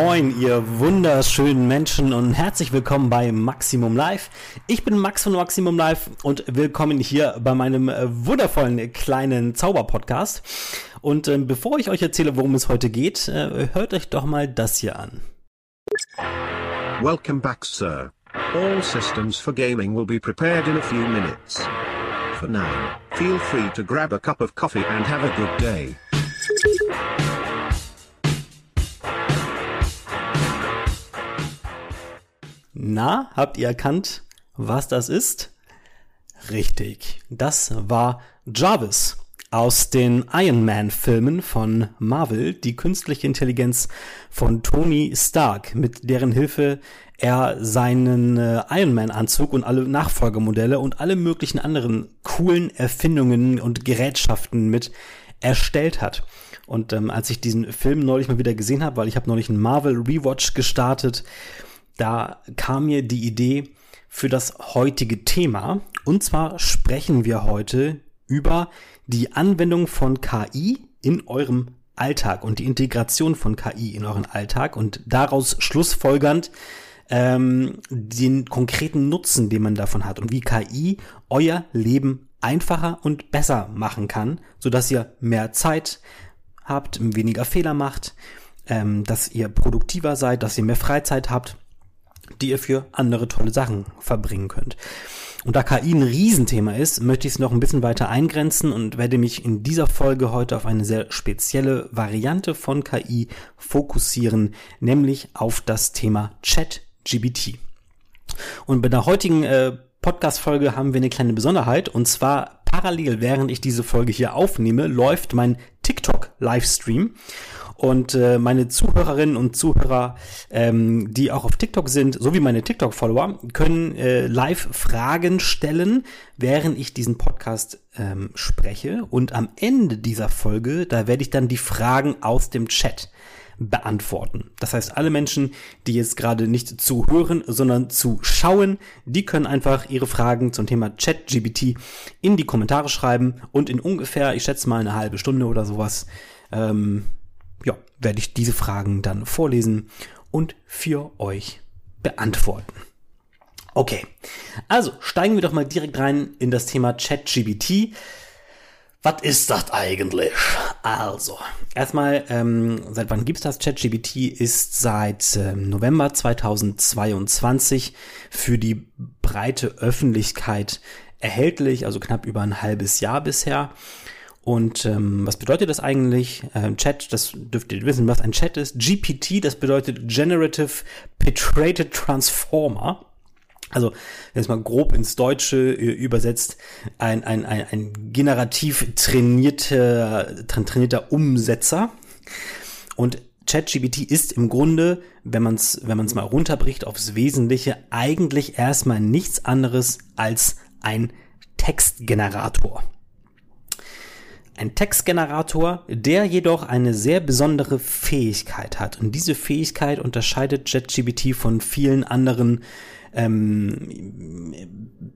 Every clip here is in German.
Moin, ihr wunderschönen Menschen und herzlich willkommen bei Maximum Live. Ich bin Max von Maximum Live und willkommen hier bei meinem äh, wundervollen kleinen Zauberpodcast. Und äh, bevor ich euch erzähle, worum es heute geht, äh, hört euch doch mal das hier an. Welcome back, sir. All systems for gaming will be prepared in a few minutes. For now, feel free to grab a cup of coffee and have a good day. Na, habt ihr erkannt, was das ist? Richtig, das war Jarvis aus den Iron Man Filmen von Marvel, die künstliche Intelligenz von Tony Stark, mit deren Hilfe er seinen äh, Iron Man Anzug und alle Nachfolgemodelle und alle möglichen anderen coolen Erfindungen und Gerätschaften mit erstellt hat. Und ähm, als ich diesen Film neulich mal wieder gesehen habe, weil ich habe neulich einen Marvel Rewatch gestartet, da kam mir die Idee für das heutige Thema. Und zwar sprechen wir heute über die Anwendung von KI in eurem Alltag und die Integration von KI in euren Alltag und daraus schlussfolgernd ähm, den konkreten Nutzen, den man davon hat und wie KI euer Leben einfacher und besser machen kann, so dass ihr mehr Zeit habt, weniger Fehler macht, ähm, dass ihr produktiver seid, dass ihr mehr Freizeit habt die ihr für andere tolle Sachen verbringen könnt. Und da KI ein Riesenthema ist, möchte ich es noch ein bisschen weiter eingrenzen und werde mich in dieser Folge heute auf eine sehr spezielle Variante von KI fokussieren, nämlich auf das Thema ChatGBT. Und bei der heutigen äh, Podcast-Folge haben wir eine kleine Besonderheit und zwar parallel, während ich diese Folge hier aufnehme, läuft mein TikTok-Livestream. Und äh, meine Zuhörerinnen und Zuhörer, ähm, die auch auf TikTok sind, sowie meine TikTok-Follower, können äh, live Fragen stellen, während ich diesen Podcast ähm, spreche. Und am Ende dieser Folge, da werde ich dann die Fragen aus dem Chat beantworten. Das heißt, alle Menschen, die jetzt gerade nicht zuhören, sondern zuschauen, die können einfach ihre Fragen zum Thema ChatGBT in die Kommentare schreiben und in ungefähr, ich schätze mal eine halbe Stunde oder sowas, ähm, ja, werde ich diese Fragen dann vorlesen und für euch beantworten. Okay, also steigen wir doch mal direkt rein in das Thema ChatGBT. Was ist das eigentlich? Also, erstmal, ähm, seit wann gibt's das? ChatGBT ist seit ähm, November 2022 für die breite Öffentlichkeit erhältlich, also knapp über ein halbes Jahr bisher. Und ähm, was bedeutet das eigentlich? Ähm, Chat, das dürft ihr wissen, was ein Chat ist. GPT, das bedeutet Generative Petrated Transformer. Also, wenn es mal grob ins Deutsche äh, übersetzt, ein, ein, ein, ein generativ trainierter, trainierter Umsetzer. Und ChatGPT ist im Grunde, wenn man es wenn man's mal runterbricht aufs Wesentliche, eigentlich erstmal nichts anderes als ein Textgenerator. Ein Textgenerator, der jedoch eine sehr besondere Fähigkeit hat. Und diese Fähigkeit unterscheidet JetGBT von vielen anderen ähm,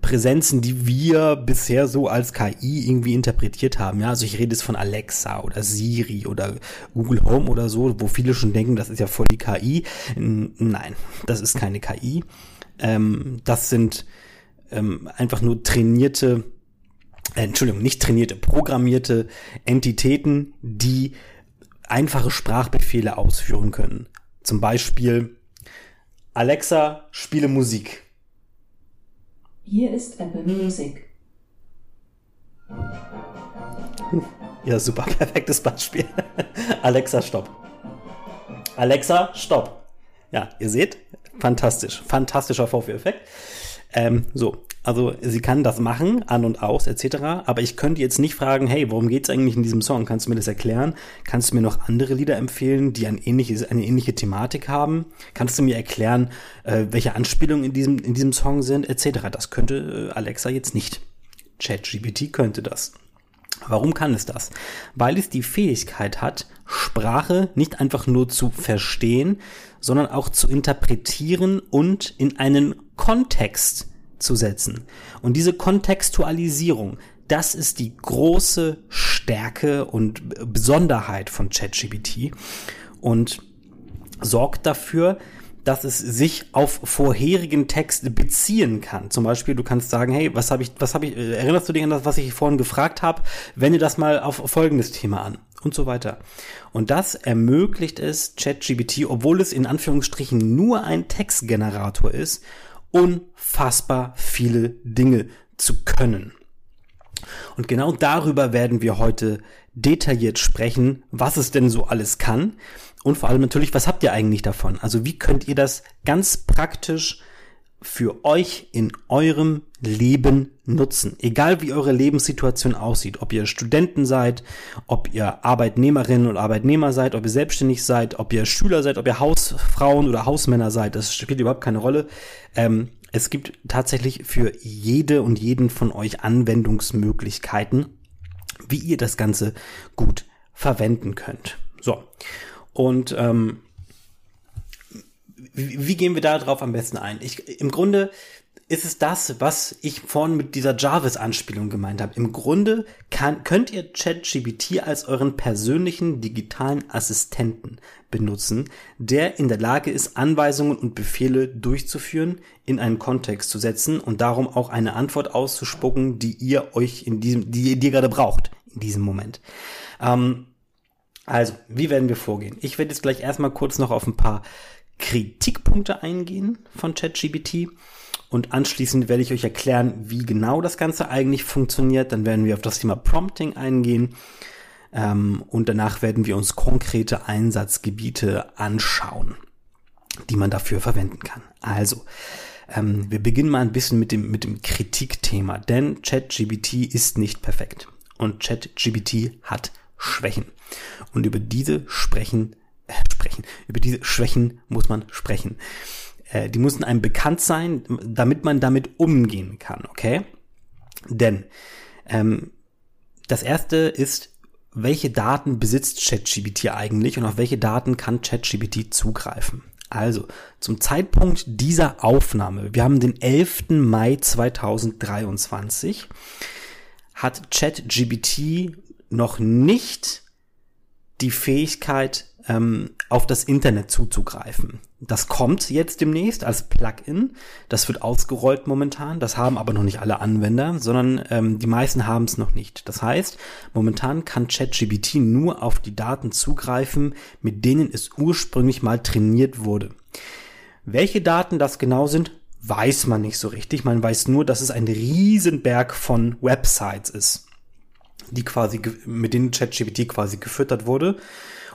Präsenzen, die wir bisher so als KI irgendwie interpretiert haben. Ja, also ich rede jetzt von Alexa oder Siri oder Google Home oder so, wo viele schon denken, das ist ja voll die KI. Nein, das ist keine KI. Ähm, das sind ähm, einfach nur trainierte äh, Entschuldigung, nicht trainierte, programmierte Entitäten, die einfache Sprachbefehle ausführen können. Zum Beispiel Alexa, spiele Musik. Hier ist Apple Music. Ja, super, perfektes Beispiel. Alexa, stopp. Alexa, stopp. Ja, ihr seht, fantastisch, fantastischer Vorführeffekt. Ähm, so, also sie kann das machen, an und aus etc. Aber ich könnte jetzt nicht fragen, hey, worum geht's eigentlich in diesem Song? Kannst du mir das erklären? Kannst du mir noch andere Lieder empfehlen, die ein ähnliches, eine ähnliche Thematik haben? Kannst du mir erklären, äh, welche Anspielungen in diesem, in diesem Song sind etc. Das könnte äh, Alexa jetzt nicht. ChatGPT könnte das. Warum kann es das? Weil es die Fähigkeit hat, Sprache nicht einfach nur zu verstehen, sondern auch zu interpretieren und in einen Kontext zu setzen. Und diese Kontextualisierung, das ist die große Stärke und Besonderheit von ChatGPT. Und sorgt dafür, dass es sich auf vorherigen Text beziehen kann. Zum Beispiel, du kannst sagen, hey, was habe ich, was habe ich, äh, erinnerst du dich an das, was ich vorhin gefragt habe? Wende das mal auf folgendes Thema an und so weiter. Und das ermöglicht es ChatGPT, obwohl es in Anführungsstrichen nur ein Textgenerator ist, unfassbar viele Dinge zu können. Und genau darüber werden wir heute detailliert sprechen, was es denn so alles kann und vor allem natürlich, was habt ihr eigentlich davon? Also wie könnt ihr das ganz praktisch für euch in eurem Leben nutzen. Egal wie eure Lebenssituation aussieht, ob ihr Studenten seid, ob ihr Arbeitnehmerinnen und Arbeitnehmer seid, ob ihr selbstständig seid, ob ihr Schüler seid, ob ihr Hausfrauen oder Hausmänner seid, das spielt überhaupt keine Rolle. Ähm, es gibt tatsächlich für jede und jeden von euch Anwendungsmöglichkeiten, wie ihr das Ganze gut verwenden könnt. So. Und ähm, wie, wie gehen wir da drauf am besten ein? Ich, Im Grunde ist es das, was ich vorhin mit dieser Jarvis-Anspielung gemeint habe. Im Grunde kann, könnt ihr ChatGPT als euren persönlichen digitalen Assistenten benutzen, der in der Lage ist, Anweisungen und Befehle durchzuführen, in einen Kontext zu setzen und darum auch eine Antwort auszuspucken, die ihr euch in diesem, die, die ihr gerade braucht in diesem Moment. Ähm, also, wie werden wir vorgehen? Ich werde jetzt gleich erstmal kurz noch auf ein paar Kritikpunkte eingehen von ChatGPT und anschließend werde ich euch erklären, wie genau das Ganze eigentlich funktioniert. Dann werden wir auf das Thema Prompting eingehen ähm, und danach werden wir uns konkrete Einsatzgebiete anschauen, die man dafür verwenden kann. Also, ähm, wir beginnen mal ein bisschen mit dem, mit dem Kritikthema, denn ChatGPT ist nicht perfekt und ChatGPT hat Schwächen. Und über diese sprechen, äh, sprechen, über diese Schwächen muss man sprechen. Äh, die müssen einem bekannt sein, damit man damit umgehen kann, okay? Denn ähm, das erste ist, welche Daten besitzt ChatGPT eigentlich und auf welche Daten kann ChatGPT zugreifen? Also, zum Zeitpunkt dieser Aufnahme, wir haben den 11. Mai 2023, hat ChatGPT noch nicht die Fähigkeit, ähm, auf das Internet zuzugreifen. Das kommt jetzt demnächst als Plugin. Das wird ausgerollt momentan. Das haben aber noch nicht alle Anwender, sondern ähm, die meisten haben es noch nicht. Das heißt, momentan kann ChatGPT nur auf die Daten zugreifen, mit denen es ursprünglich mal trainiert wurde. Welche Daten das genau sind, weiß man nicht so richtig. Man weiß nur, dass es ein Riesenberg von Websites ist die quasi, mit denen ChatGPT quasi gefüttert wurde.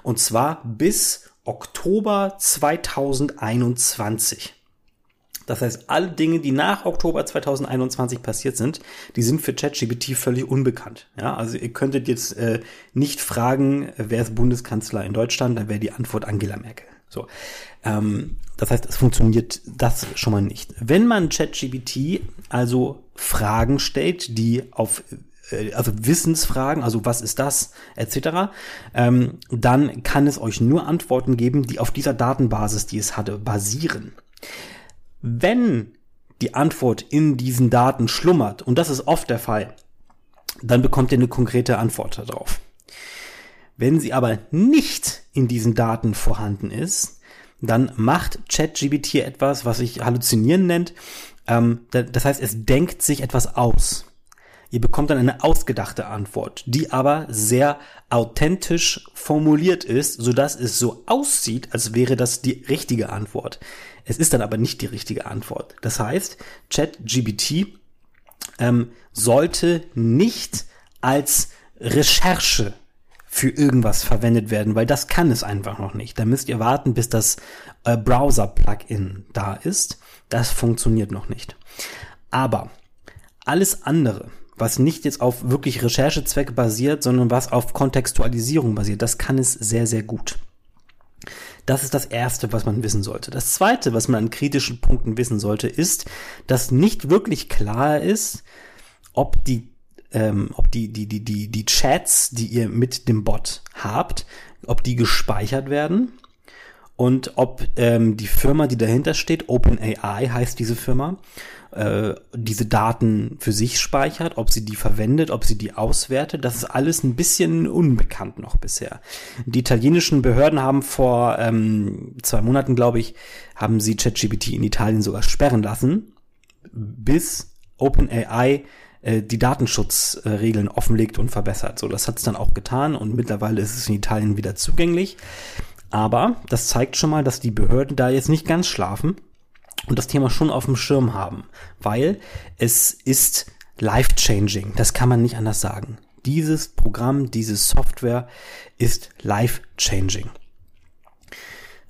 Und zwar bis Oktober 2021. Das heißt, alle Dinge, die nach Oktober 2021 passiert sind, die sind für ChatGPT völlig unbekannt. Ja, also ihr könntet jetzt äh, nicht fragen, wer ist Bundeskanzler in Deutschland, dann wäre die Antwort Angela Merkel. So, ähm, das heißt, es funktioniert das schon mal nicht. Wenn man ChatGPT also Fragen stellt, die auf also Wissensfragen, also was ist das, etc., ähm, dann kann es euch nur Antworten geben, die auf dieser Datenbasis, die es hatte, basieren. Wenn die Antwort in diesen Daten schlummert, und das ist oft der Fall, dann bekommt ihr eine konkrete Antwort darauf. Wenn sie aber nicht in diesen Daten vorhanden ist, dann macht ChatGBT etwas, was sich Halluzinieren nennt. Ähm, das heißt, es denkt sich etwas aus. Ihr bekommt dann eine ausgedachte Antwort, die aber sehr authentisch formuliert ist, sodass es so aussieht, als wäre das die richtige Antwort. Es ist dann aber nicht die richtige Antwort. Das heißt, ChatGBT ähm, sollte nicht als Recherche für irgendwas verwendet werden, weil das kann es einfach noch nicht. Da müsst ihr warten, bis das äh, Browser-Plugin da ist. Das funktioniert noch nicht. Aber alles andere, was nicht jetzt auf wirklich Recherchezwecke basiert, sondern was auf Kontextualisierung basiert. Das kann es sehr, sehr gut. Das ist das Erste, was man wissen sollte. Das Zweite, was man an kritischen Punkten wissen sollte, ist, dass nicht wirklich klar ist, ob die, ähm, ob die, die, die, die, die Chats, die ihr mit dem Bot habt, ob die gespeichert werden und ob ähm, die Firma, die dahinter steht, OpenAI heißt diese Firma, äh, diese Daten für sich speichert, ob sie die verwendet, ob sie die auswertet. Das ist alles ein bisschen unbekannt noch bisher. Die italienischen Behörden haben vor ähm, zwei Monaten, glaube ich, haben sie ChatGPT in Italien sogar sperren lassen, bis OpenAI äh, die Datenschutzregeln offenlegt und verbessert. So, das hat es dann auch getan und mittlerweile ist es in Italien wieder zugänglich. Aber das zeigt schon mal, dass die Behörden da jetzt nicht ganz schlafen und das Thema schon auf dem Schirm haben, weil es ist life-changing. Das kann man nicht anders sagen. Dieses Programm, diese Software ist life-changing.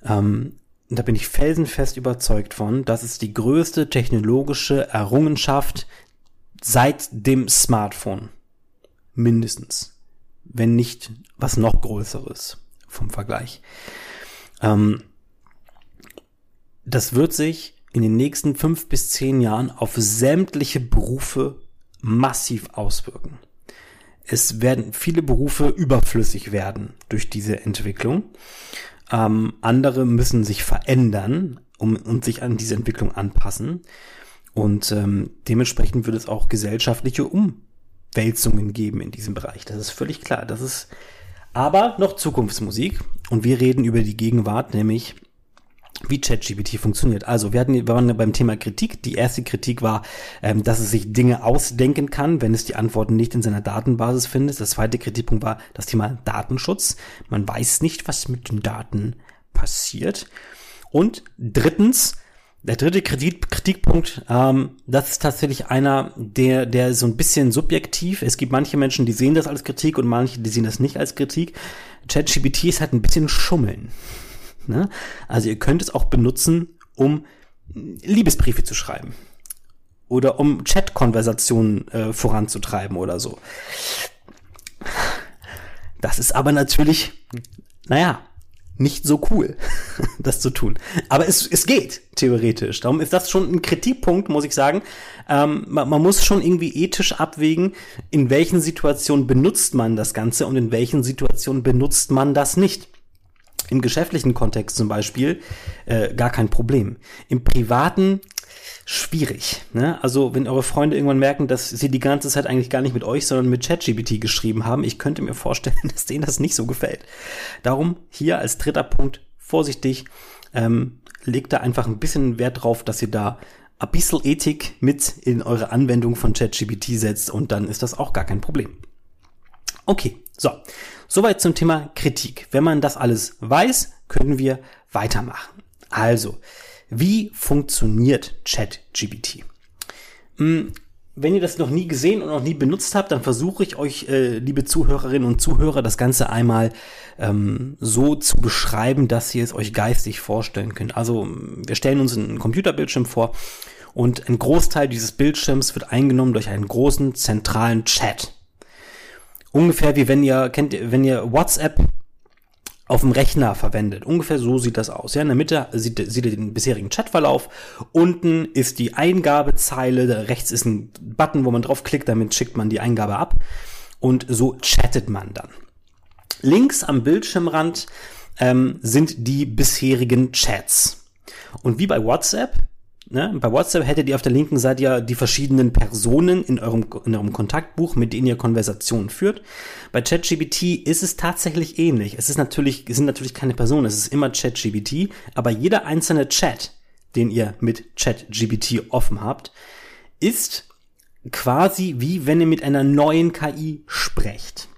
Ähm, da bin ich felsenfest überzeugt von, dass es die größte technologische Errungenschaft seit dem Smartphone. Mindestens. Wenn nicht was noch Größeres vom Vergleich. Ähm, das wird sich in den nächsten fünf bis zehn Jahren auf sämtliche Berufe massiv auswirken. Es werden viele Berufe überflüssig werden durch diese Entwicklung. Ähm, andere müssen sich verändern um, und sich an diese Entwicklung anpassen. Und ähm, dementsprechend wird es auch gesellschaftliche Umwälzungen geben in diesem Bereich. Das ist völlig klar. Das ist aber noch Zukunftsmusik. Und wir reden über die Gegenwart, nämlich wie ChatGPT funktioniert. Also wir hatten, wir waren beim Thema Kritik. Die erste Kritik war, ähm, dass es sich Dinge ausdenken kann, wenn es die Antworten nicht in seiner Datenbasis findet. Das zweite Kritikpunkt war das Thema Datenschutz. Man weiß nicht, was mit den Daten passiert. Und drittens, der dritte Kritik, Kritikpunkt, ähm, das ist tatsächlich einer, der, der so ein bisschen subjektiv. Es gibt manche Menschen, die sehen das als Kritik und manche, die sehen das nicht als Kritik. ChatGPT ist halt ein bisschen Schummeln. Ne? Also ihr könnt es auch benutzen, um Liebesbriefe zu schreiben. Oder um Chat-Konversationen äh, voranzutreiben oder so. Das ist aber natürlich, naja, nicht so cool, das zu tun. Aber es, es geht, theoretisch. Darum ist das schon ein Kritikpunkt, muss ich sagen. Ähm, man, man muss schon irgendwie ethisch abwägen, in welchen Situationen benutzt man das Ganze und in welchen Situationen benutzt man das nicht. Im geschäftlichen Kontext zum Beispiel äh, gar kein Problem. Im privaten schwierig. Ne? Also wenn eure Freunde irgendwann merken, dass sie die ganze Zeit eigentlich gar nicht mit euch, sondern mit ChatGPT geschrieben haben, ich könnte mir vorstellen, dass denen das nicht so gefällt. Darum hier als dritter Punkt vorsichtig, ähm, legt da einfach ein bisschen Wert drauf, dass ihr da ein bisschen Ethik mit in eure Anwendung von ChatGPT setzt und dann ist das auch gar kein Problem. Okay, so. Soweit zum Thema Kritik. Wenn man das alles weiß, können wir weitermachen. Also, wie funktioniert ChatGPT? Hm, wenn ihr das noch nie gesehen und noch nie benutzt habt, dann versuche ich euch, äh, liebe Zuhörerinnen und Zuhörer, das Ganze einmal ähm, so zu beschreiben, dass ihr es euch geistig vorstellen könnt. Also wir stellen uns einen Computerbildschirm vor und ein Großteil dieses Bildschirms wird eingenommen durch einen großen zentralen Chat ungefähr wie wenn ihr, kennt ihr, wenn ihr WhatsApp auf dem Rechner verwendet. Ungefähr so sieht das aus. Ja, in der Mitte sieht, sieht ihr den bisherigen Chatverlauf. Unten ist die Eingabezeile. Rechts ist ein Button, wo man draufklickt. Damit schickt man die Eingabe ab. Und so chattet man dann. Links am Bildschirmrand ähm, sind die bisherigen Chats. Und wie bei WhatsApp Ne? Bei WhatsApp hättet ihr auf der linken Seite ja die verschiedenen Personen in eurem, in eurem Kontaktbuch, mit denen ihr Konversationen führt. Bei ChatGBT ist es tatsächlich ähnlich. Es ist natürlich, es sind natürlich keine Personen, es ist immer ChatGBT, aber jeder einzelne Chat, den ihr mit ChatGBT offen habt, ist quasi wie wenn ihr mit einer neuen KI sprecht.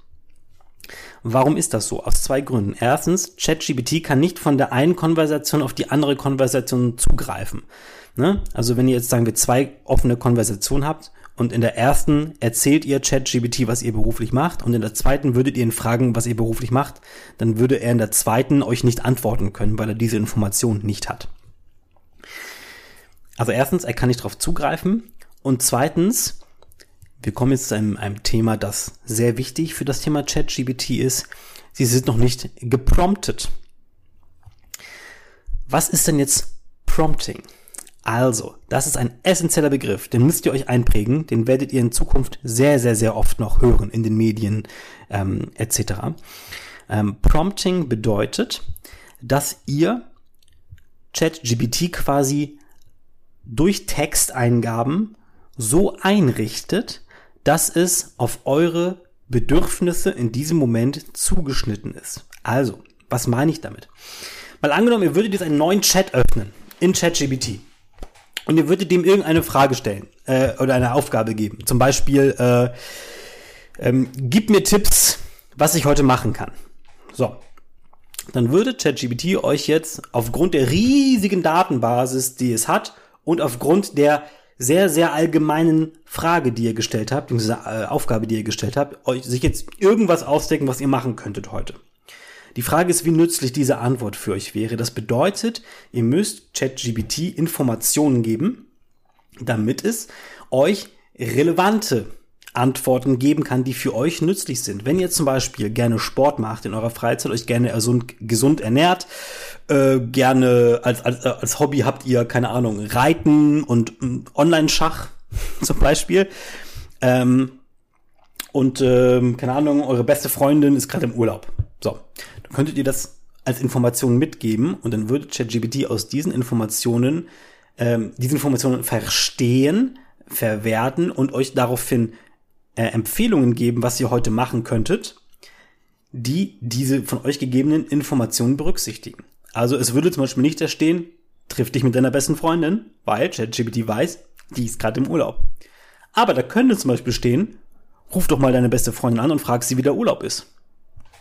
Warum ist das so? Aus zwei Gründen. Erstens, ChatGBT kann nicht von der einen Konversation auf die andere Konversation zugreifen. Ne? Also wenn ihr jetzt sagen wir zwei offene Konversationen habt und in der ersten erzählt ihr ChatGBT, was ihr beruflich macht und in der zweiten würdet ihr ihn fragen, was ihr beruflich macht, dann würde er in der zweiten euch nicht antworten können, weil er diese Information nicht hat. Also erstens, er kann nicht darauf zugreifen und zweitens, wir kommen jetzt zu einem, einem Thema, das sehr wichtig für das Thema ChatGBT ist. Sie sind noch nicht gepromptet. Was ist denn jetzt Prompting? Also, das ist ein essentieller Begriff, den müsst ihr euch einprägen, den werdet ihr in Zukunft sehr, sehr, sehr oft noch hören in den Medien ähm, etc. Ähm, Prompting bedeutet, dass ihr ChatGPT quasi durch Texteingaben so einrichtet, dass es auf eure Bedürfnisse in diesem Moment zugeschnitten ist. Also, was meine ich damit? Mal angenommen, ihr würdet jetzt einen neuen Chat öffnen in ChatGBT und ihr würdet dem irgendeine Frage stellen äh, oder eine Aufgabe geben. Zum Beispiel, äh, ähm, gib mir Tipps, was ich heute machen kann. So, dann würde ChatGPT euch jetzt aufgrund der riesigen Datenbasis, die es hat, und aufgrund der sehr, sehr allgemeinen Frage, die ihr gestellt habt, diese äh, Aufgabe, die ihr gestellt habt, euch sich jetzt irgendwas ausdecken, was ihr machen könntet heute. Die Frage ist, wie nützlich diese Antwort für euch wäre. Das bedeutet, ihr müsst ChatGPT Informationen geben, damit es euch relevante Antworten geben kann, die für euch nützlich sind. Wenn ihr zum Beispiel gerne Sport macht in eurer Freizeit, euch gerne gesund, gesund ernährt, äh, gerne als, als, als Hobby habt ihr, keine Ahnung, Reiten und äh, Online-Schach zum Beispiel, ähm, und ähm, keine Ahnung, eure beste Freundin ist gerade im Urlaub. So, könntet ihr das als Information mitgeben und dann würde ChatGPT aus diesen Informationen ähm, diese Informationen verstehen, verwerten und euch daraufhin äh, Empfehlungen geben, was ihr heute machen könntet, die diese von euch gegebenen Informationen berücksichtigen. Also es würde zum Beispiel nicht da stehen, triff dich mit deiner besten Freundin, weil ChatGPT weiß, die ist gerade im Urlaub. Aber da könnte zum Beispiel stehen, ruf doch mal deine beste Freundin an und frag sie, wie der Urlaub ist.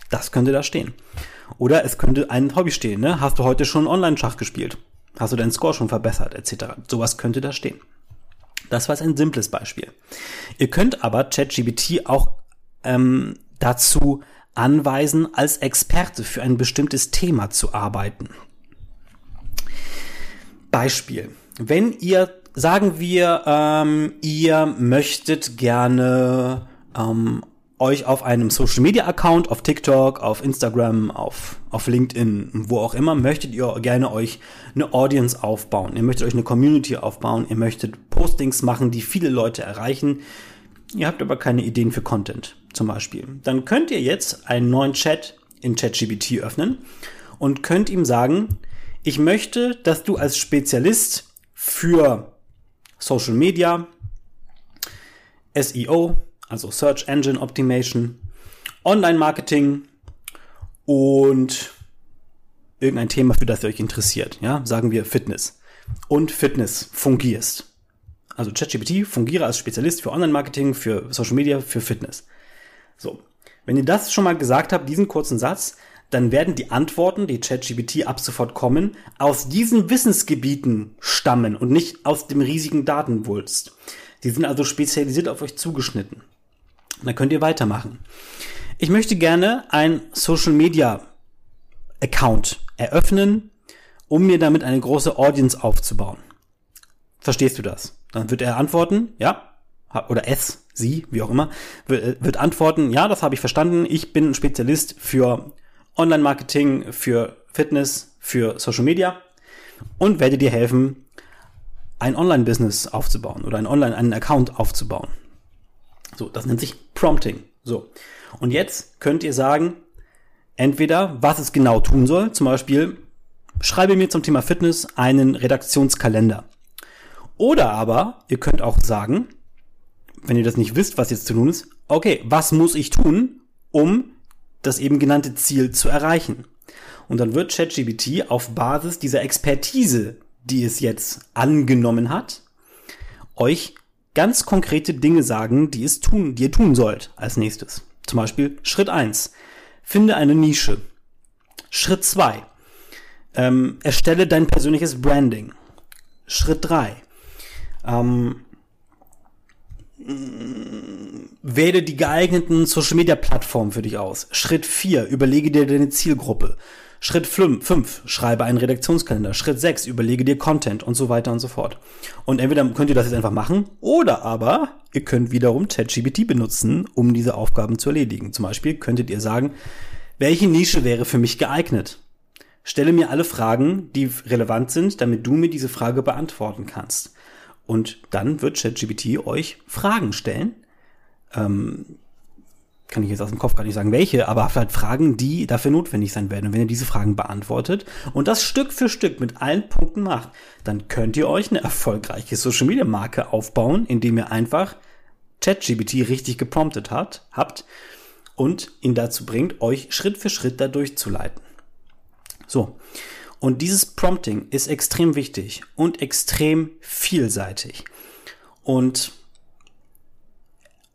Das könnte da stehen. Oder es könnte ein Hobby stehen, ne? Hast du heute schon Online-Schach gespielt? Hast du deinen Score schon verbessert, etc. Sowas könnte da stehen. Das war jetzt ein simples Beispiel. Ihr könnt aber ChatGPT auch ähm, dazu anweisen, als Experte für ein bestimmtes Thema zu arbeiten. Beispiel. Wenn ihr, sagen wir, ähm, ihr möchtet gerne ähm, euch auf einem Social Media Account, auf TikTok, auf Instagram, auf, auf LinkedIn, wo auch immer, möchtet ihr gerne euch eine Audience aufbauen. Ihr möchtet euch eine Community aufbauen. Ihr möchtet Postings machen, die viele Leute erreichen. Ihr habt aber keine Ideen für Content, zum Beispiel. Dann könnt ihr jetzt einen neuen Chat in ChatGBT öffnen und könnt ihm sagen, ich möchte, dass du als Spezialist für Social Media, SEO, also Search Engine Optimation, Online-Marketing und irgendein Thema, für das ihr euch interessiert. Ja, sagen wir Fitness. Und Fitness fungierst. Also ChatGPT fungiere als Spezialist für Online-Marketing, für Social Media, für Fitness. So. Wenn ihr das schon mal gesagt habt, diesen kurzen Satz, dann werden die Antworten, die ChatGPT ab sofort kommen, aus diesen Wissensgebieten stammen und nicht aus dem riesigen Datenwulst. Die sind also spezialisiert auf euch zugeschnitten. Dann könnt ihr weitermachen. Ich möchte gerne ein Social Media Account eröffnen, um mir damit eine große Audience aufzubauen. Verstehst du das? Dann wird er antworten, ja, oder es, sie, wie auch immer, wird, wird antworten, ja, das habe ich verstanden. Ich bin ein Spezialist für Online-Marketing, für Fitness, für Social Media und werde dir helfen, ein Online-Business aufzubauen oder ein Online, einen Account aufzubauen. So, das nennt sich Prompting. So. Und jetzt könnt ihr sagen, entweder, was es genau tun soll, zum Beispiel, schreibe mir zum Thema Fitness einen Redaktionskalender. Oder aber, ihr könnt auch sagen, wenn ihr das nicht wisst, was jetzt zu tun ist, okay, was muss ich tun, um das eben genannte Ziel zu erreichen? Und dann wird ChatGPT auf Basis dieser Expertise, die es jetzt angenommen hat, euch ganz konkrete Dinge sagen, die es tun, die ihr tun sollt als nächstes. Zum Beispiel Schritt eins: Finde eine Nische. Schritt zwei: ähm, Erstelle dein persönliches Branding. Schritt drei: ähm, wähle die geeigneten Social Media Plattformen für dich aus. Schritt vier: Überlege dir deine Zielgruppe. Schritt 5, schreibe einen Redaktionskalender. Schritt 6, überlege dir Content und so weiter und so fort. Und entweder könnt ihr das jetzt einfach machen oder aber ihr könnt wiederum ChatGPT benutzen, um diese Aufgaben zu erledigen. Zum Beispiel könntet ihr sagen, welche Nische wäre für mich geeignet? Stelle mir alle Fragen, die relevant sind, damit du mir diese Frage beantworten kannst. Und dann wird ChatGPT euch Fragen stellen, ähm, kann ich jetzt aus dem Kopf gar nicht sagen, welche, aber halt Fragen, die dafür notwendig sein werden. Und wenn ihr diese Fragen beantwortet und das Stück für Stück mit allen Punkten macht, dann könnt ihr euch eine erfolgreiche Social Media Marke aufbauen, indem ihr einfach ChatGPT richtig gepromptet hat, habt und ihn dazu bringt, euch Schritt für Schritt dadurch zu leiten. So. Und dieses Prompting ist extrem wichtig und extrem vielseitig und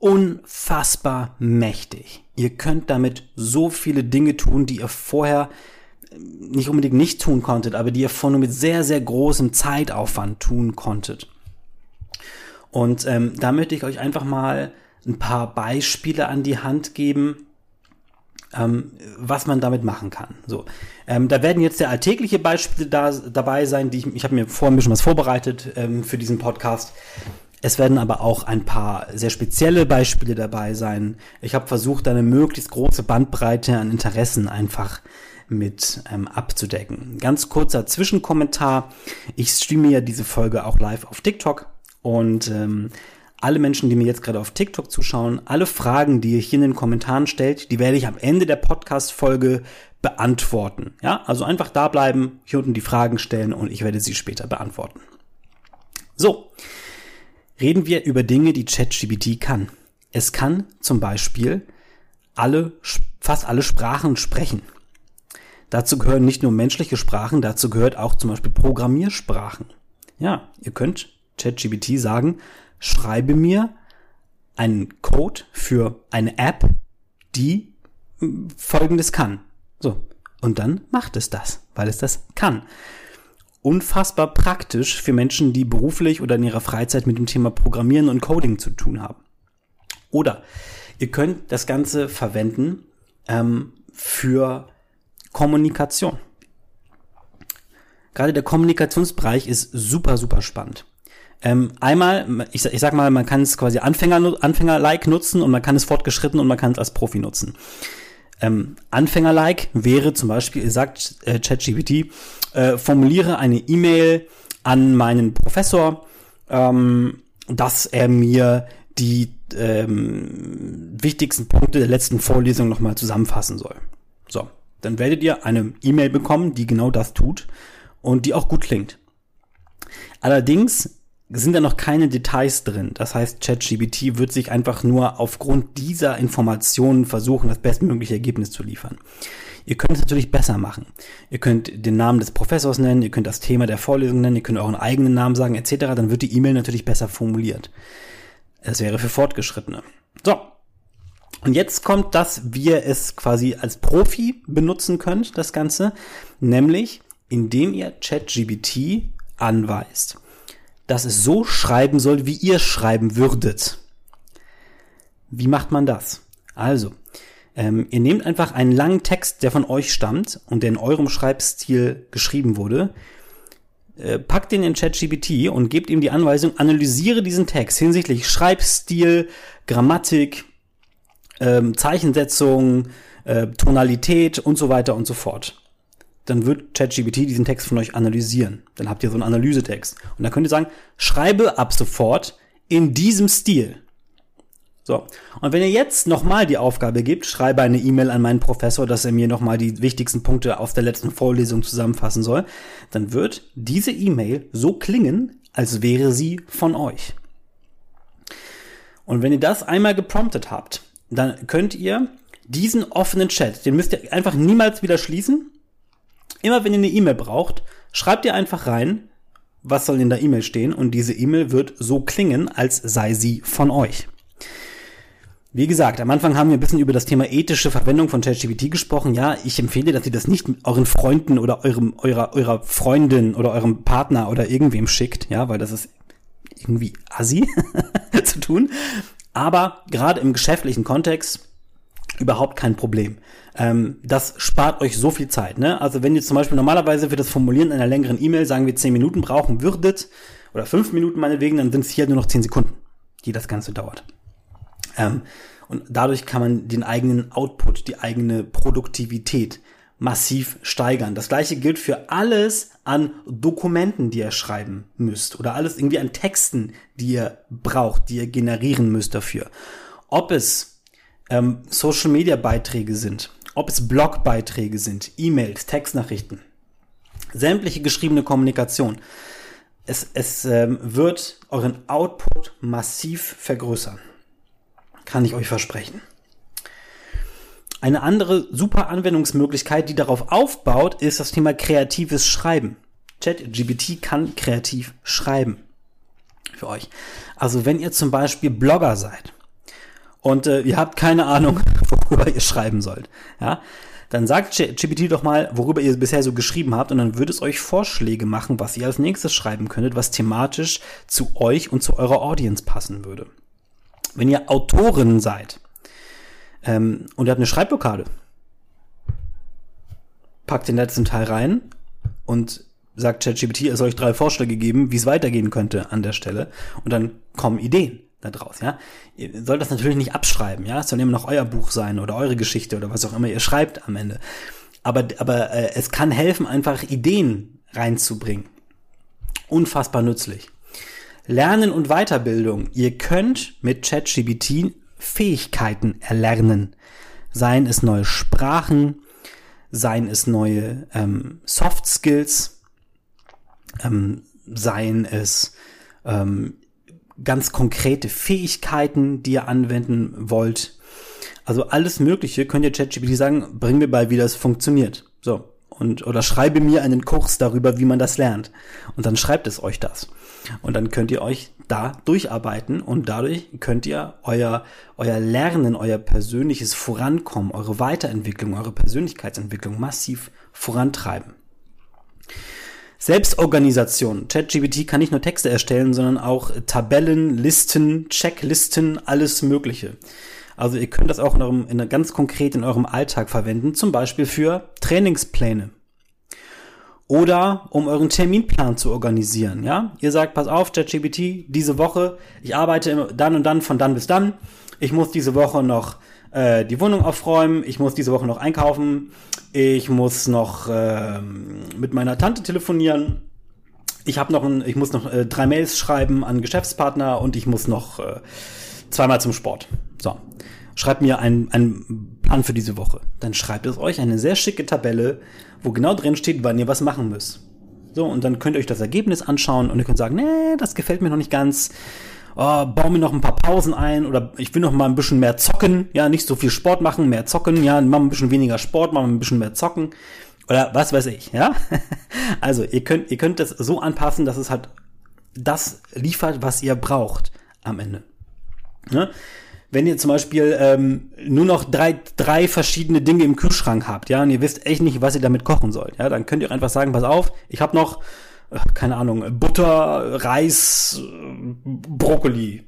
unfassbar mächtig. Ihr könnt damit so viele Dinge tun, die ihr vorher nicht unbedingt nicht tun konntet, aber die ihr vorher nur mit sehr, sehr großem Zeitaufwand tun konntet. Und ähm, da möchte ich euch einfach mal ein paar Beispiele an die Hand geben, ähm, was man damit machen kann. So, ähm, da werden jetzt sehr alltägliche Beispiele da, dabei sein, die ich, ich habe mir vorhin ein bisschen was vorbereitet ähm, für diesen Podcast. Es werden aber auch ein paar sehr spezielle Beispiele dabei sein. Ich habe versucht, eine möglichst große Bandbreite an Interessen einfach mit ähm, abzudecken. Ganz kurzer Zwischenkommentar. Ich streame ja diese Folge auch live auf TikTok und ähm, alle Menschen, die mir jetzt gerade auf TikTok zuschauen, alle Fragen, die ihr hier in den Kommentaren stellt, die werde ich am Ende der Podcast-Folge beantworten. Ja, also einfach da bleiben, hier unten die Fragen stellen und ich werde sie später beantworten. So, reden wir über Dinge, die ChatGPT kann. Es kann zum Beispiel alle, fast alle Sprachen sprechen. Dazu gehören nicht nur menschliche Sprachen, dazu gehört auch zum Beispiel Programmiersprachen. Ja, ihr könnt ChatGPT sagen, schreibe mir einen Code für eine App, die hm, folgendes kann. So. Und dann macht es das, weil es das kann. Unfassbar praktisch für Menschen, die beruflich oder in ihrer Freizeit mit dem Thema Programmieren und Coding zu tun haben. Oder ihr könnt das Ganze verwenden ähm, für Kommunikation. Gerade der Kommunikationsbereich ist super, super spannend. Ähm, einmal, ich, ich sag mal, man kann es quasi Anfänger, Anfänger-like nutzen und man kann es fortgeschritten und man kann es als Profi nutzen. Ähm, Anfänger-like wäre zum Beispiel, sagt äh, ChatGPT, äh, formuliere eine E-Mail an meinen Professor, ähm, dass er mir die ähm, wichtigsten Punkte der letzten Vorlesung nochmal zusammenfassen soll. So, dann werdet ihr eine E-Mail bekommen, die genau das tut und die auch gut klingt. Allerdings sind da noch keine Details drin. Das heißt, ChatGPT wird sich einfach nur aufgrund dieser Informationen versuchen, das bestmögliche Ergebnis zu liefern. Ihr könnt es natürlich besser machen. Ihr könnt den Namen des Professors nennen, ihr könnt das Thema der Vorlesung nennen, ihr könnt euren eigenen Namen sagen, etc. Dann wird die E-Mail natürlich besser formuliert. Es wäre für Fortgeschrittene. So. Und jetzt kommt das, wie ihr es quasi als Profi benutzen könnt, das Ganze. Nämlich, indem ihr ChatGPT anweist dass es so schreiben soll, wie ihr schreiben würdet. Wie macht man das? Also, ähm, ihr nehmt einfach einen langen Text, der von euch stammt und der in eurem Schreibstil geschrieben wurde, äh, packt den in ChatGPT und gebt ihm die Anweisung, analysiere diesen Text hinsichtlich Schreibstil, Grammatik, ähm, Zeichensetzung, äh, Tonalität und so weiter und so fort dann wird ChatGPT diesen Text von euch analysieren. Dann habt ihr so einen Analysetext. Und dann könnt ihr sagen, schreibe ab sofort in diesem Stil. So. Und wenn ihr jetzt nochmal die Aufgabe gibt, schreibe eine E-Mail an meinen Professor, dass er mir nochmal die wichtigsten Punkte aus der letzten Vorlesung zusammenfassen soll, dann wird diese E-Mail so klingen, als wäre sie von euch. Und wenn ihr das einmal gepromptet habt, dann könnt ihr diesen offenen Chat, den müsst ihr einfach niemals wieder schließen, Immer wenn ihr eine E-Mail braucht, schreibt ihr einfach rein, was soll in der E-Mail stehen und diese E-Mail wird so klingen, als sei sie von euch. Wie gesagt, am Anfang haben wir ein bisschen über das Thema ethische Verwendung von ChatGPT gesprochen. Ja, ich empfehle, dass ihr das nicht euren Freunden oder eurem, eurer, eurer Freundin oder eurem Partner oder irgendwem schickt, ja, weil das ist irgendwie assi zu tun. Aber gerade im geschäftlichen Kontext überhaupt kein Problem. Ähm, das spart euch so viel Zeit. Ne? Also wenn ihr zum Beispiel normalerweise für das Formulieren einer längeren E-Mail, sagen wir 10 Minuten brauchen würdet, oder 5 Minuten meinetwegen, dann sind es hier nur noch 10 Sekunden, die das Ganze dauert. Ähm, und dadurch kann man den eigenen Output, die eigene Produktivität massiv steigern. Das gleiche gilt für alles an Dokumenten, die ihr schreiben müsst oder alles irgendwie an Texten, die ihr braucht, die ihr generieren müsst dafür. Ob es ähm, Social-Media-Beiträge sind, ob es Blogbeiträge sind, E-Mails, Textnachrichten, sämtliche geschriebene Kommunikation. Es, es ähm, wird euren Output massiv vergrößern. Kann ich euch versprechen. Eine andere super Anwendungsmöglichkeit, die darauf aufbaut, ist das Thema kreatives Schreiben. ChatGPT kann kreativ schreiben. Für euch. Also wenn ihr zum Beispiel Blogger seid und äh, ihr habt keine Ahnung, worüber ihr schreiben sollt, ja, dann sagt GPT doch mal, worüber ihr bisher so geschrieben habt und dann würde es euch Vorschläge machen, was ihr als nächstes schreiben könntet, was thematisch zu euch und zu eurer Audience passen würde. Wenn ihr Autorin seid ähm, und ihr habt eine Schreibblockade, packt den letzten Teil rein und sagt ChatGPT, er soll euch drei Vorschläge geben, wie es weitergehen könnte an der Stelle. Und dann kommen Ideen da draus, ja. Ihr sollt das natürlich nicht abschreiben, ja. Es soll immer noch euer Buch sein oder eure Geschichte oder was auch immer ihr schreibt am Ende. Aber, aber äh, es kann helfen, einfach Ideen reinzubringen. Unfassbar nützlich. Lernen und Weiterbildung. Ihr könnt mit ChatGPT Fähigkeiten erlernen. Seien es neue Sprachen, seien es neue ähm, Soft Skills, ähm, seien es ähm, ganz konkrete Fähigkeiten, die ihr anwenden wollt. Also alles Mögliche könnt ihr ChatGPT sagen, bring mir bei, wie das funktioniert. So. Und, oder schreibe mir einen Kurs darüber, wie man das lernt. Und dann schreibt es euch das. Und dann könnt ihr euch da durcharbeiten und dadurch könnt ihr euer, euer Lernen, euer persönliches Vorankommen, eure Weiterentwicklung, eure Persönlichkeitsentwicklung massiv vorantreiben. Selbstorganisation. ChatGPT kann nicht nur Texte erstellen, sondern auch Tabellen, Listen, Checklisten, alles Mögliche. Also ihr könnt das auch in eurem, in ganz konkret in eurem Alltag verwenden, zum Beispiel für Trainingspläne. Oder um euren Terminplan zu organisieren, ja? Ihr sagt, pass auf, ChatGPT, diese Woche, ich arbeite dann und dann von dann bis dann. Ich muss diese Woche noch äh, die Wohnung aufräumen, ich muss diese Woche noch einkaufen, ich muss noch äh, mit meiner Tante telefonieren. Ich habe noch ein, ich muss noch äh, drei Mails schreiben an Geschäftspartner und ich muss noch äh, zweimal zum Sport. So. Schreibt mir einen, einen Plan für diese Woche. Dann schreibt es euch eine sehr schicke Tabelle, wo genau drin steht, wann ihr was machen müsst. So, und dann könnt ihr euch das Ergebnis anschauen und ihr könnt sagen, nee, das gefällt mir noch nicht ganz oh, baue mir noch ein paar Pausen ein oder ich will noch mal ein bisschen mehr zocken, ja, nicht so viel Sport machen, mehr zocken, ja, machen ein bisschen weniger Sport, machen ein bisschen mehr zocken oder was weiß ich, ja. Also ihr könnt, ihr könnt das so anpassen, dass es halt das liefert, was ihr braucht am Ende. Ne? Wenn ihr zum Beispiel ähm, nur noch drei, drei verschiedene Dinge im Kühlschrank habt, ja, und ihr wisst echt nicht, was ihr damit kochen sollt, ja, dann könnt ihr einfach sagen, pass auf, ich habe noch keine Ahnung, Butter, Reis, Brokkoli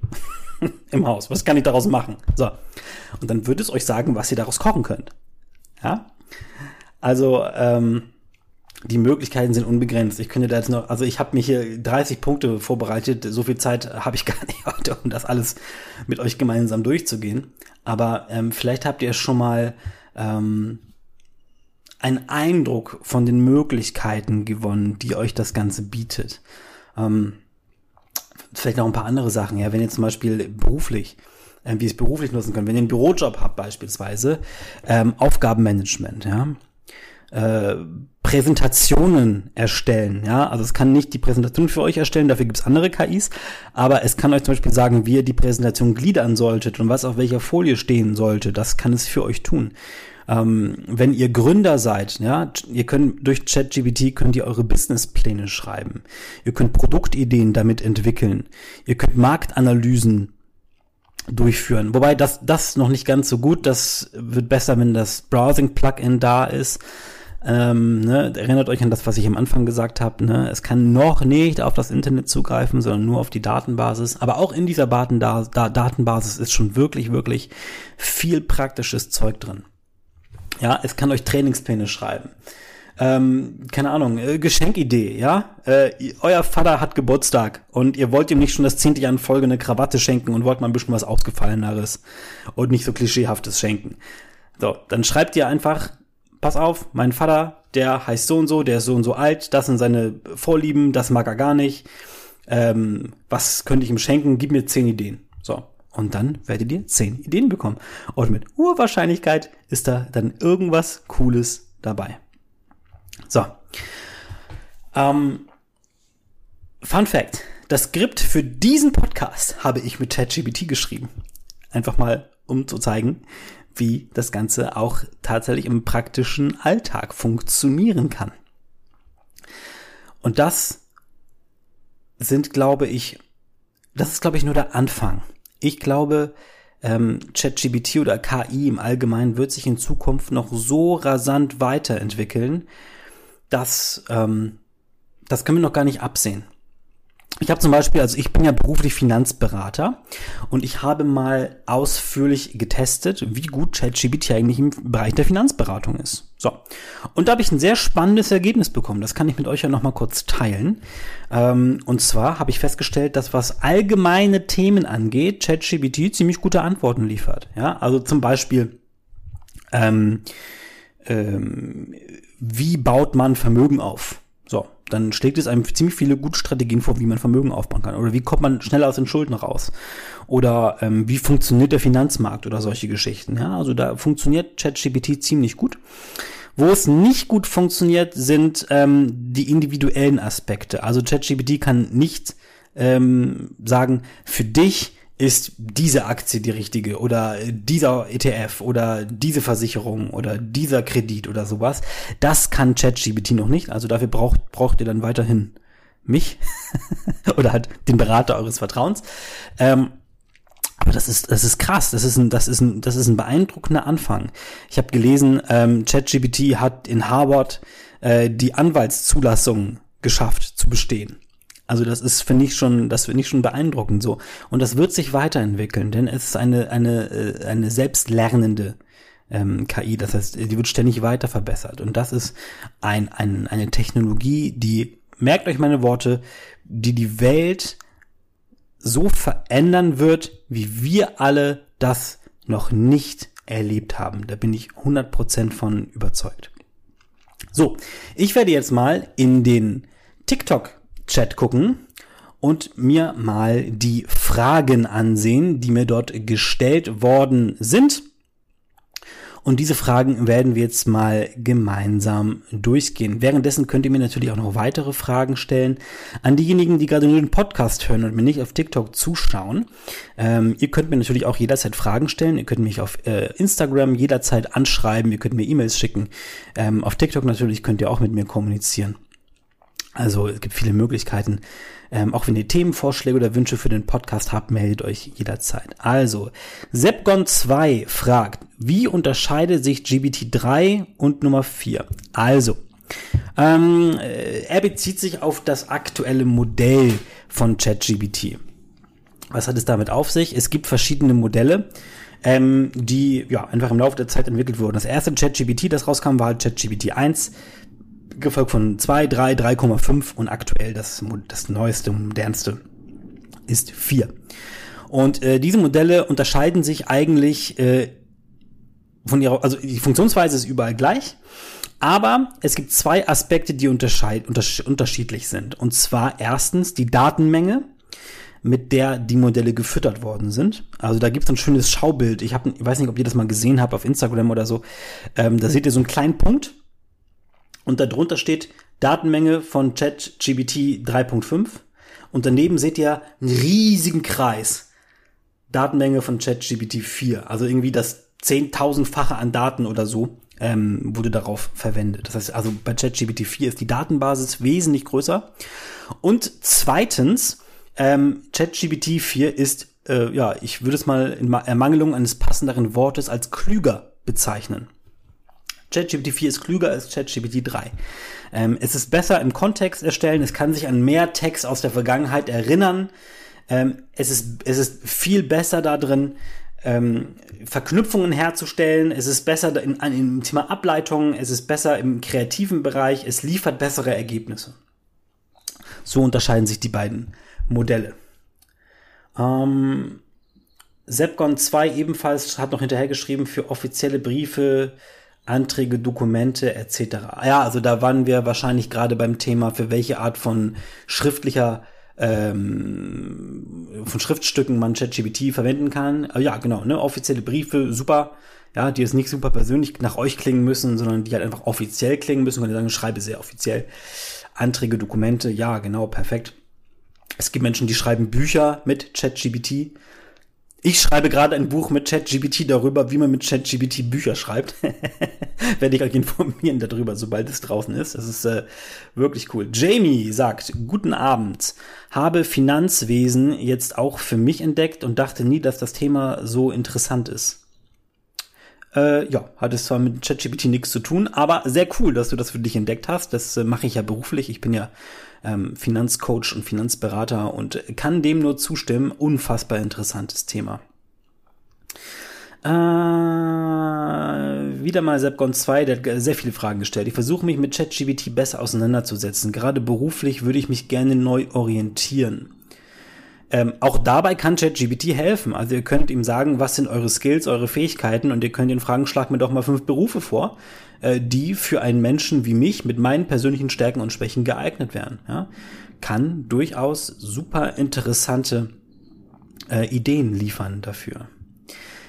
im Haus. Was kann ich daraus machen? So. Und dann würde es euch sagen, was ihr daraus kochen könnt. Ja? Also, ähm, die Möglichkeiten sind unbegrenzt. Ich könnte da jetzt noch, also ich habe mir hier 30 Punkte vorbereitet. So viel Zeit habe ich gar nicht heute, um das alles mit euch gemeinsam durchzugehen. Aber ähm, vielleicht habt ihr schon mal ähm, einen Eindruck von den Möglichkeiten gewonnen, die euch das Ganze bietet. Ähm, vielleicht noch ein paar andere Sachen. Ja, wenn ihr zum Beispiel beruflich, äh, wie ihr es beruflich nutzen könnt, wenn ihr einen Bürojob habt beispielsweise, ähm, Aufgabenmanagement, ja, äh, Präsentationen erstellen, ja, also es kann nicht die Präsentation für euch erstellen, dafür gibt es andere KIs, aber es kann euch zum Beispiel sagen, wie ihr die Präsentation gliedern solltet und was auf welcher Folie stehen sollte, das kann es für euch tun. Ähm, wenn ihr Gründer seid, ja, ihr könnt durch ChatGPT könnt ihr eure Businesspläne schreiben. Ihr könnt Produktideen damit entwickeln. Ihr könnt Marktanalysen durchführen. Wobei das, das noch nicht ganz so gut. Das wird besser, wenn das Browsing-Plugin da ist. Ähm, ne, erinnert euch an das, was ich am Anfang gesagt habe. Ne? Es kann noch nicht auf das Internet zugreifen, sondern nur auf die Datenbasis. Aber auch in dieser Datenbasis ist schon wirklich, wirklich viel praktisches Zeug drin. Ja, es kann euch Trainingspläne schreiben. Ähm, keine Ahnung, äh, Geschenkidee, ja? Äh, euer Vater hat Geburtstag und ihr wollt ihm nicht schon das zehnte Jahr in Folge eine Krawatte schenken und wollt mal ein bisschen was Ausgefalleneres und nicht so klischeehaftes schenken. So, dann schreibt ihr einfach, pass auf, mein Vater, der heißt so und so, der ist so und so alt, das sind seine Vorlieben, das mag er gar nicht. Ähm, was könnte ich ihm schenken? Gib mir zehn Ideen. So. Und dann werdet ihr zehn Ideen bekommen. Und mit hoher Wahrscheinlichkeit ist da dann irgendwas Cooles dabei. So. Ähm, Fun Fact. Das Skript für diesen Podcast habe ich mit ChatGPT geschrieben. Einfach mal, um zu zeigen, wie das Ganze auch tatsächlich im praktischen Alltag funktionieren kann. Und das sind, glaube ich, das ist, glaube ich, nur der Anfang. Ich glaube, ähm, ChatGPT oder KI im Allgemeinen wird sich in Zukunft noch so rasant weiterentwickeln, dass ähm, das können wir noch gar nicht absehen. Ich habe zum Beispiel, also ich bin ja beruflich Finanzberater und ich habe mal ausführlich getestet, wie gut ChatGPT eigentlich im Bereich der Finanzberatung ist. So. Und da habe ich ein sehr spannendes Ergebnis bekommen. Das kann ich mit euch ja nochmal kurz teilen. Ähm, und zwar habe ich festgestellt, dass was allgemeine Themen angeht, ChatGPT ziemlich gute Antworten liefert. Ja, also zum Beispiel, ähm, ähm, wie baut man Vermögen auf? So, dann schlägt es einem ziemlich viele gute Strategien vor, wie man Vermögen aufbauen kann. Oder wie kommt man schneller aus den Schulden raus? Oder ähm, wie funktioniert der Finanzmarkt oder solche Geschichten. Ja, also da funktioniert ChatGPT ziemlich gut. Wo es nicht gut funktioniert, sind ähm, die individuellen Aspekte. Also ChatGPT kann nicht ähm, sagen, für dich ist diese Aktie die richtige oder dieser ETF oder diese Versicherung oder dieser Kredit oder sowas. Das kann ChatGPT noch nicht. Also dafür braucht, braucht ihr dann weiterhin mich oder halt den Berater eures Vertrauens. Ähm, aber das ist, das ist krass. Das ist ein, das ist ein, das ist ein beeindruckender Anfang. Ich habe gelesen, ähm, ChatGPT hat in Harvard äh, die Anwaltszulassung geschafft zu bestehen. Also das ist, finde ich schon, das finde ich schon beeindruckend so. Und das wird sich weiterentwickeln, denn es ist eine, eine, äh, eine selbstlernende ähm, KI. Das heißt, die wird ständig weiter verbessert. Und das ist ein, ein, eine Technologie, die, merkt euch meine Worte, die die Welt so verändern wird, wie wir alle das noch nicht erlebt haben. Da bin ich 100% von überzeugt. So, ich werde jetzt mal in den TikTok Chat gucken und mir mal die Fragen ansehen, die mir dort gestellt worden sind. Und diese Fragen werden wir jetzt mal gemeinsam durchgehen. Währenddessen könnt ihr mir natürlich auch noch weitere Fragen stellen an diejenigen, die gerade nur den Podcast hören und mir nicht auf TikTok zuschauen. Ähm, ihr könnt mir natürlich auch jederzeit Fragen stellen. Ihr könnt mich auf äh, Instagram jederzeit anschreiben. Ihr könnt mir E-Mails schicken. Ähm, auf TikTok natürlich könnt ihr auch mit mir kommunizieren. Also es gibt viele Möglichkeiten. Ähm, auch wenn ihr Themenvorschläge oder Wünsche für den Podcast habt, meldet euch jederzeit. Also, Sepgon2 fragt, wie unterscheidet sich GBT3 und Nummer 4? Also, ähm, äh, er bezieht sich auf das aktuelle Modell von ChatGBT. Was hat es damit auf sich? Es gibt verschiedene Modelle, ähm, die ja einfach im Laufe der Zeit entwickelt wurden. Das erste ChatGBT, das rauskam, war halt ChatGBT 1 gefolgt von 2, 3, 3,5 und aktuell das, das neueste, modernste ist 4. Und äh, diese Modelle unterscheiden sich eigentlich äh, von ihrer, also die Funktionsweise ist überall gleich, aber es gibt zwei Aspekte, die unterscheid, untersch unterschiedlich sind. Und zwar erstens die Datenmenge, mit der die Modelle gefüttert worden sind. Also da gibt es ein schönes Schaubild. Ich, hab, ich weiß nicht, ob ihr das mal gesehen habt auf Instagram oder so. Ähm, da seht ihr so einen kleinen Punkt und darunter steht Datenmenge von ChatGBT 3.5 und daneben seht ihr einen riesigen Kreis. Datenmenge von ChatGBT 4, also irgendwie das zehntausendfache an Daten oder so ähm, wurde darauf verwendet. Das heißt also bei ChatGBT 4 ist die Datenbasis wesentlich größer. Und zweitens, ähm, ChatGBT 4 ist, äh, ja, ich würde es mal in Ermangelung eines passenderen Wortes als klüger bezeichnen. ChatGPT 4 ist klüger als ChatGPT 3. Ähm, es ist besser im Kontext erstellen, es kann sich an mehr Text aus der Vergangenheit erinnern. Ähm, es, ist, es ist viel besser da drin, ähm, Verknüpfungen herzustellen. Es ist besser in, in, im Thema Ableitungen, es ist besser im kreativen Bereich, es liefert bessere Ergebnisse. So unterscheiden sich die beiden Modelle. Ähm, Zepgon 2 ebenfalls hat noch hinterhergeschrieben für offizielle Briefe, Anträge, Dokumente etc. Ja, also da waren wir wahrscheinlich gerade beim Thema, für welche Art von schriftlicher ähm, von Schriftstücken man ChatGPT verwenden kann. Ja, genau, ne, offizielle Briefe, super. Ja, die jetzt nicht super persönlich nach euch klingen müssen, sondern die halt einfach offiziell klingen müssen. Könnt ihr sagen, schreibe sehr offiziell. Anträge, Dokumente, ja, genau, perfekt. Es gibt Menschen, die schreiben Bücher mit ChatGPT. Ich schreibe gerade ein Buch mit ChatGPT darüber, wie man mit ChatGPT Bücher schreibt. Werde ich euch informieren darüber, sobald es draußen ist. Das ist äh, wirklich cool. Jamie sagt, guten Abend. Habe Finanzwesen jetzt auch für mich entdeckt und dachte nie, dass das Thema so interessant ist. Äh, ja, hat es zwar mit ChatGPT nichts zu tun, aber sehr cool, dass du das für dich entdeckt hast. Das äh, mache ich ja beruflich. Ich bin ja ähm, Finanzcoach und Finanzberater und kann dem nur zustimmen. Unfassbar interessantes Thema. Äh, wieder mal Sepgon 2, der hat sehr viele Fragen gestellt. Ich versuche mich mit ChatGPT besser auseinanderzusetzen. Gerade beruflich würde ich mich gerne neu orientieren. Ähm, auch dabei kann ChatGPT helfen. Also ihr könnt ihm sagen, was sind eure Skills, eure Fähigkeiten und ihr könnt ihn fragen, schlag mir doch mal fünf Berufe vor, äh, die für einen Menschen wie mich mit meinen persönlichen Stärken und Schwächen geeignet wären. Ja? Kann durchaus super interessante äh, Ideen liefern dafür.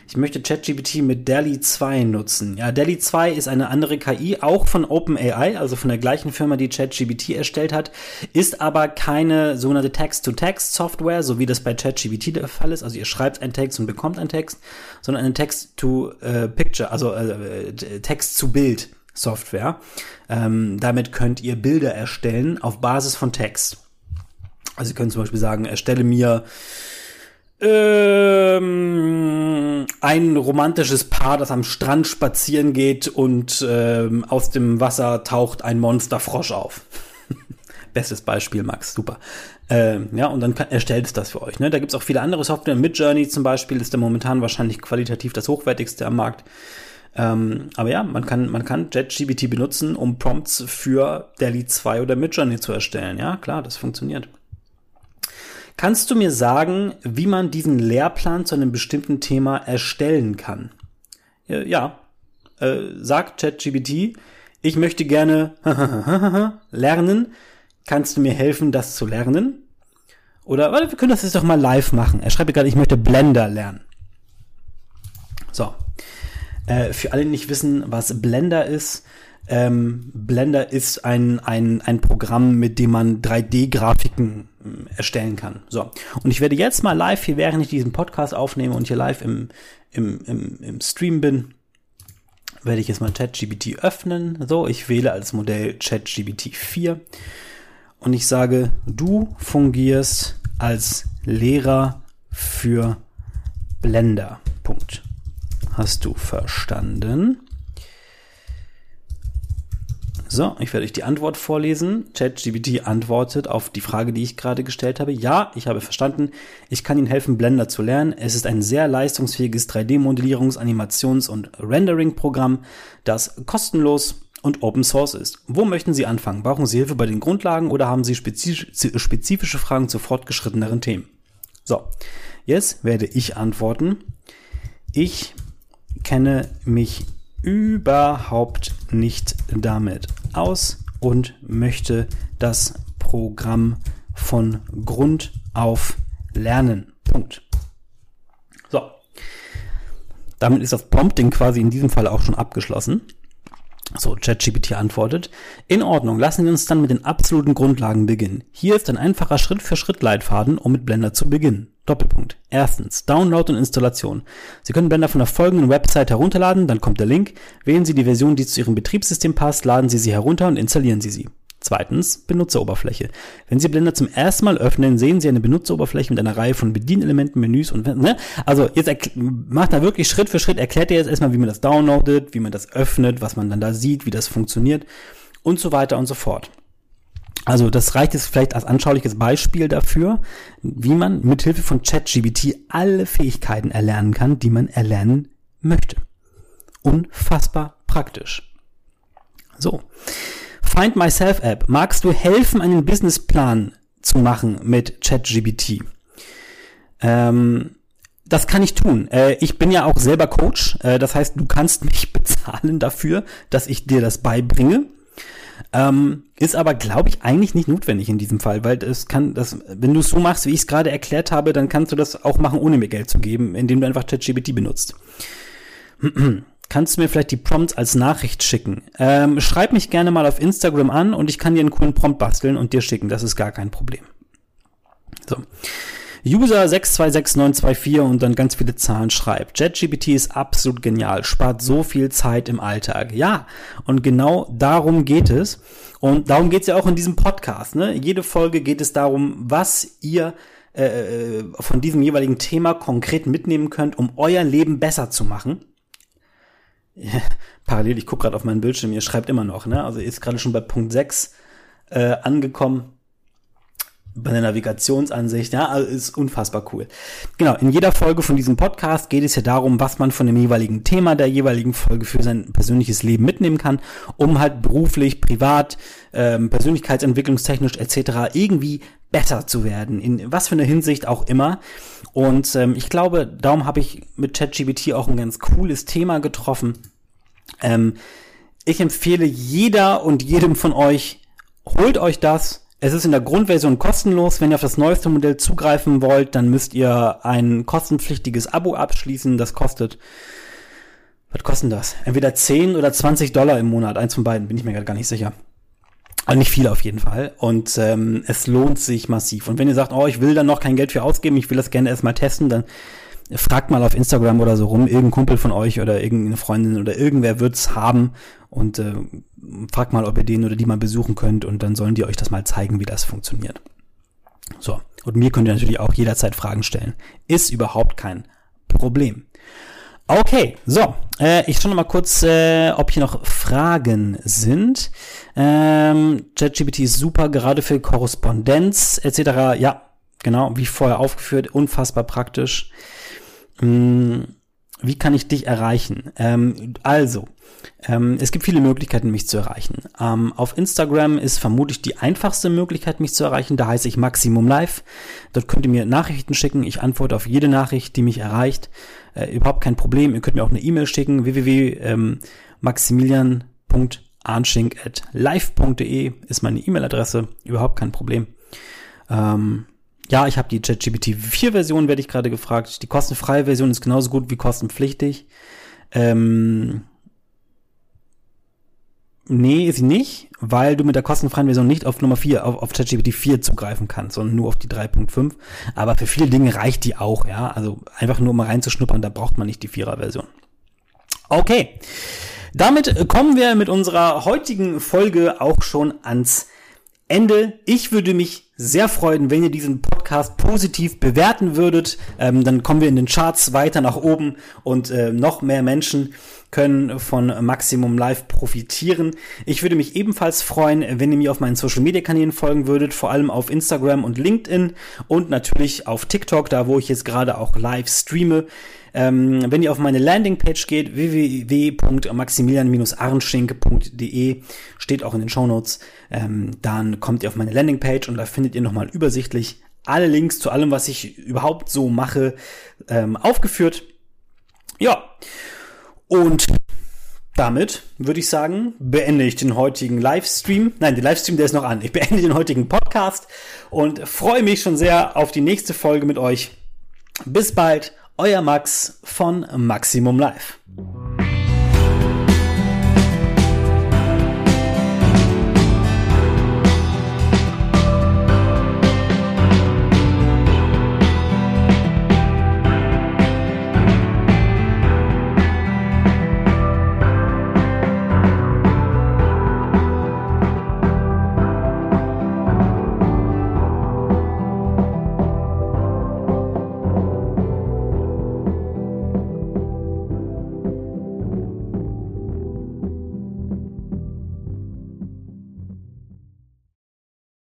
Ich möchte ChatGPT mit DALI 2 nutzen. Ja, DALI 2 ist eine andere KI, auch von OpenAI, also von der gleichen Firma, die ChatGPT erstellt hat, ist aber keine sogenannte Text-to-Text-Software, so wie das bei ChatGPT der Fall ist. Also ihr schreibt einen Text und bekommt einen Text, sondern eine Text-to-Picture, also äh, Text zu Bild. Software. Ähm, damit könnt ihr Bilder erstellen auf Basis von Text. Also ihr könnt zum Beispiel sagen, erstelle mir ähm, ein romantisches Paar, das am Strand spazieren geht und ähm, aus dem Wasser taucht ein Monsterfrosch auf. Bestes Beispiel, Max, super. Ähm, ja, und dann kann, erstellt es das für euch. Ne? Da gibt's auch viele andere Software. Midjourney zum Beispiel ist da momentan wahrscheinlich qualitativ das hochwertigste am Markt. Ähm, aber ja, man kann, man kann JetGBT benutzen, um Prompts für DALI 2 oder Midjourney zu erstellen. Ja, klar, das funktioniert. Kannst du mir sagen, wie man diesen Lehrplan zu einem bestimmten Thema erstellen kann? Ja, äh, sagt ChatGPT, ich möchte gerne lernen. Kannst du mir helfen, das zu lernen? Oder, warte, wir können das jetzt doch mal live machen. Er schreibt gerade, ich möchte Blender lernen. So. Äh, für alle, die nicht wissen, was Blender ist, ähm, Blender ist ein, ein, ein Programm, mit dem man 3D-Grafiken äh, erstellen kann. So. Und ich werde jetzt mal live hier, während ich diesen Podcast aufnehme und hier live im, im, im, im Stream bin, werde ich jetzt mal ChatGPT öffnen. So, ich wähle als Modell ChatGPT 4 und ich sage, du fungierst als Lehrer für Blender. Punkt. Hast du verstanden? So, ich werde euch die Antwort vorlesen. ChatGPT antwortet auf die Frage, die ich gerade gestellt habe. Ja, ich habe verstanden. Ich kann Ihnen helfen, Blender zu lernen. Es ist ein sehr leistungsfähiges 3D-Modellierungs-, Animations- und Rendering-Programm, das kostenlos und Open Source ist. Wo möchten Sie anfangen? Brauchen Sie Hilfe bei den Grundlagen oder haben Sie spezifische Fragen zu fortgeschritteneren Themen? So, jetzt werde ich antworten. Ich kenne mich überhaupt nicht damit aus und möchte das Programm von Grund auf lernen. Punkt. So. Damit ist das Prompting quasi in diesem Fall auch schon abgeschlossen. So, ChatGPT antwortet. In Ordnung, lassen wir uns dann mit den absoluten Grundlagen beginnen. Hier ist ein einfacher Schritt-für-Schritt-Leitfaden, um mit Blender zu beginnen. Doppelpunkt. Erstens, Download und Installation. Sie können Blender von der folgenden Website herunterladen, dann kommt der Link. Wählen Sie die Version, die zu Ihrem Betriebssystem passt, laden Sie sie herunter und installieren Sie sie. Zweitens, Benutzeroberfläche. Wenn Sie Blender zum ersten Mal öffnen, sehen Sie eine Benutzeroberfläche mit einer Reihe von Bedienelementen, Menüs und, ne? Also, jetzt macht er wirklich Schritt für Schritt, erklärt er jetzt erstmal, wie man das downloadet, wie man das öffnet, was man dann da sieht, wie das funktioniert und so weiter und so fort. Also das reicht jetzt vielleicht als anschauliches Beispiel dafür, wie man mithilfe von ChatGBT alle Fähigkeiten erlernen kann, die man erlernen möchte. Unfassbar praktisch. So. Find Myself App. Magst du helfen, einen Businessplan zu machen mit ChatGBT? Ähm, das kann ich tun. Äh, ich bin ja auch selber Coach. Äh, das heißt, du kannst mich bezahlen dafür, dass ich dir das beibringe. Ähm, ist aber, glaube ich, eigentlich nicht notwendig in diesem Fall, weil es kann, das, wenn du es so machst, wie ich es gerade erklärt habe, dann kannst du das auch machen, ohne mir Geld zu geben, indem du einfach ChatGPT benutzt. Kannst du mir vielleicht die Prompts als Nachricht schicken? Ähm, schreib mich gerne mal auf Instagram an und ich kann dir einen coolen Prompt basteln und dir schicken. Das ist gar kein Problem. So. User 626924 und dann ganz viele Zahlen schreibt. JetGPT ist absolut genial, spart so viel Zeit im Alltag. Ja, und genau darum geht es. Und darum geht es ja auch in diesem Podcast. Ne? Jede Folge geht es darum, was ihr äh, äh von diesem jeweiligen Thema konkret mitnehmen könnt, um euer Leben besser zu machen. Parallel, ich gucke gerade auf meinen Bildschirm, ihr schreibt immer noch, ne? Also ihr ist gerade schon bei Punkt 6 äh, angekommen bei der Navigationsansicht, ja, also ist unfassbar cool. Genau, in jeder Folge von diesem Podcast geht es ja darum, was man von dem jeweiligen Thema der jeweiligen Folge für sein persönliches Leben mitnehmen kann, um halt beruflich, privat, ähm, persönlichkeitsentwicklungstechnisch etc. irgendwie besser zu werden, in was für eine Hinsicht auch immer. Und ähm, ich glaube, darum habe ich mit ChatGPT auch ein ganz cooles Thema getroffen. Ähm, ich empfehle jeder und jedem von euch, holt euch das, es ist in der Grundversion kostenlos. Wenn ihr auf das neueste Modell zugreifen wollt, dann müsst ihr ein kostenpflichtiges Abo abschließen. Das kostet, was kostet das? Entweder 10 oder 20 Dollar im Monat. Eins von beiden, bin ich mir gerade gar nicht sicher. Also nicht viel auf jeden Fall. Und ähm, es lohnt sich massiv. Und wenn ihr sagt, oh, ich will da noch kein Geld für ausgeben, ich will das gerne erstmal testen, dann fragt mal auf Instagram oder so rum, irgendein Kumpel von euch oder irgendeine Freundin oder irgendwer wird's haben und äh, fragt mal, ob ihr den oder die mal besuchen könnt und dann sollen die euch das mal zeigen, wie das funktioniert. So, und mir könnt ihr natürlich auch jederzeit Fragen stellen. Ist überhaupt kein Problem. Okay, so, äh, ich schaue noch mal kurz, äh, ob hier noch Fragen sind. Ähm, ChatGPT ist super, gerade für Korrespondenz etc. Ja, genau, wie vorher aufgeführt, unfassbar praktisch. Hm, wie kann ich dich erreichen? Ähm, also, ähm, es gibt viele Möglichkeiten, mich zu erreichen. Ähm, auf Instagram ist vermutlich die einfachste Möglichkeit, mich zu erreichen. Da heiße ich Maximum Live. Dort könnt ihr mir Nachrichten schicken. Ich antworte auf jede Nachricht, die mich erreicht. Äh, überhaupt kein Problem. Ihr könnt mir auch eine E-Mail schicken. www.maximilian.arnschink.live.de ist meine E-Mail-Adresse. Überhaupt kein Problem. Ähm, ja, ich habe die ChatGPT 4 Version, werde ich gerade gefragt. Die kostenfreie Version ist genauso gut wie kostenpflichtig. Ähm, nee, ist sie nicht, weil du mit der kostenfreien Version nicht auf Nummer 4, auf, auf ChatGPT 4 zugreifen kannst, sondern nur auf die 3.5. Aber für viele Dinge reicht die auch, ja. Also einfach nur mal reinzuschnuppern, da braucht man nicht die 4er Version. Okay. Damit kommen wir mit unserer heutigen Folge auch schon ans Ende. Ich würde mich sehr freuen, wenn ihr diesen Podcast positiv bewerten würdet. Ähm, dann kommen wir in den Charts weiter nach oben und äh, noch mehr Menschen können von Maximum Live profitieren. Ich würde mich ebenfalls freuen, wenn ihr mir auf meinen Social Media Kanälen folgen würdet, vor allem auf Instagram und LinkedIn und natürlich auf TikTok, da wo ich jetzt gerade auch live streame. Ähm, wenn ihr auf meine Landingpage geht, www.maximilian-arnschink.de, steht auch in den Shownotes, ähm, dann kommt ihr auf meine Landingpage und da findet ihr nochmal übersichtlich alle Links zu allem, was ich überhaupt so mache, ähm, aufgeführt. Ja, und damit würde ich sagen, beende ich den heutigen Livestream. Nein, den Livestream, der ist noch an. Ich beende den heutigen Podcast und freue mich schon sehr auf die nächste Folge mit euch. Bis bald, euer Max von Maximum Live.